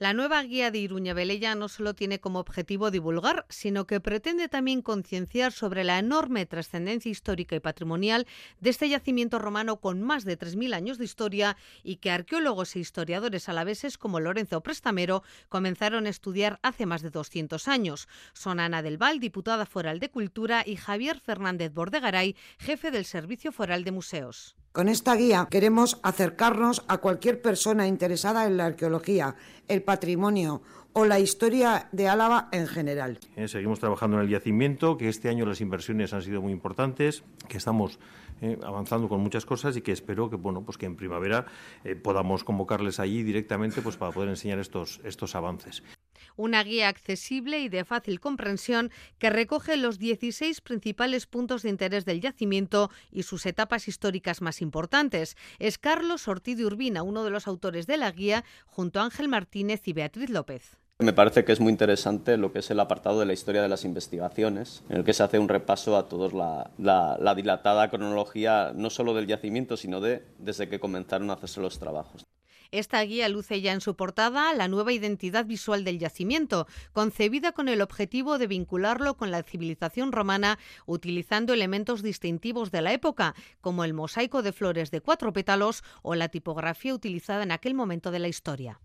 La nueva guía de Iruña Velella no solo tiene como objetivo divulgar, sino que pretende también concienciar sobre la enorme trascendencia histórica y patrimonial de este yacimiento romano con más de 3.000 años de historia y que arqueólogos e historiadores alaveses como Lorenzo Prestamero comenzaron a estudiar hace más de 200 años. Son Ana del Val, diputada foral de Cultura, y Javier Fernández Bordegaray, jefe del Servicio Foral de Museos. Con esta guía queremos acercarnos a cualquier persona interesada en la arqueología, el patrimonio o la historia de Álava en general. Eh, seguimos trabajando en el yacimiento, que este año las inversiones han sido muy importantes, que estamos eh, avanzando con muchas cosas y que espero que bueno pues que en primavera eh, podamos convocarles allí directamente pues para poder enseñar estos estos avances una guía accesible y de fácil comprensión que recoge los 16 principales puntos de interés del yacimiento y sus etapas históricas más importantes. Es Carlos Ortiz de Urbina, uno de los autores de la guía, junto a Ángel Martínez y Beatriz López. Me parece que es muy interesante lo que es el apartado de la historia de las investigaciones, en el que se hace un repaso a toda la, la, dilatada cronología, no solo del yacimiento, sino de desde que comenzaron a hacerse los trabajos. Esta guía luce ya en su portada la nueva identidad visual del yacimiento, concebida con el objetivo de vincularlo con la civilización romana utilizando elementos distintivos de la época, como el mosaico de flores de cuatro pétalos o la tipografía utilizada en aquel momento de la historia.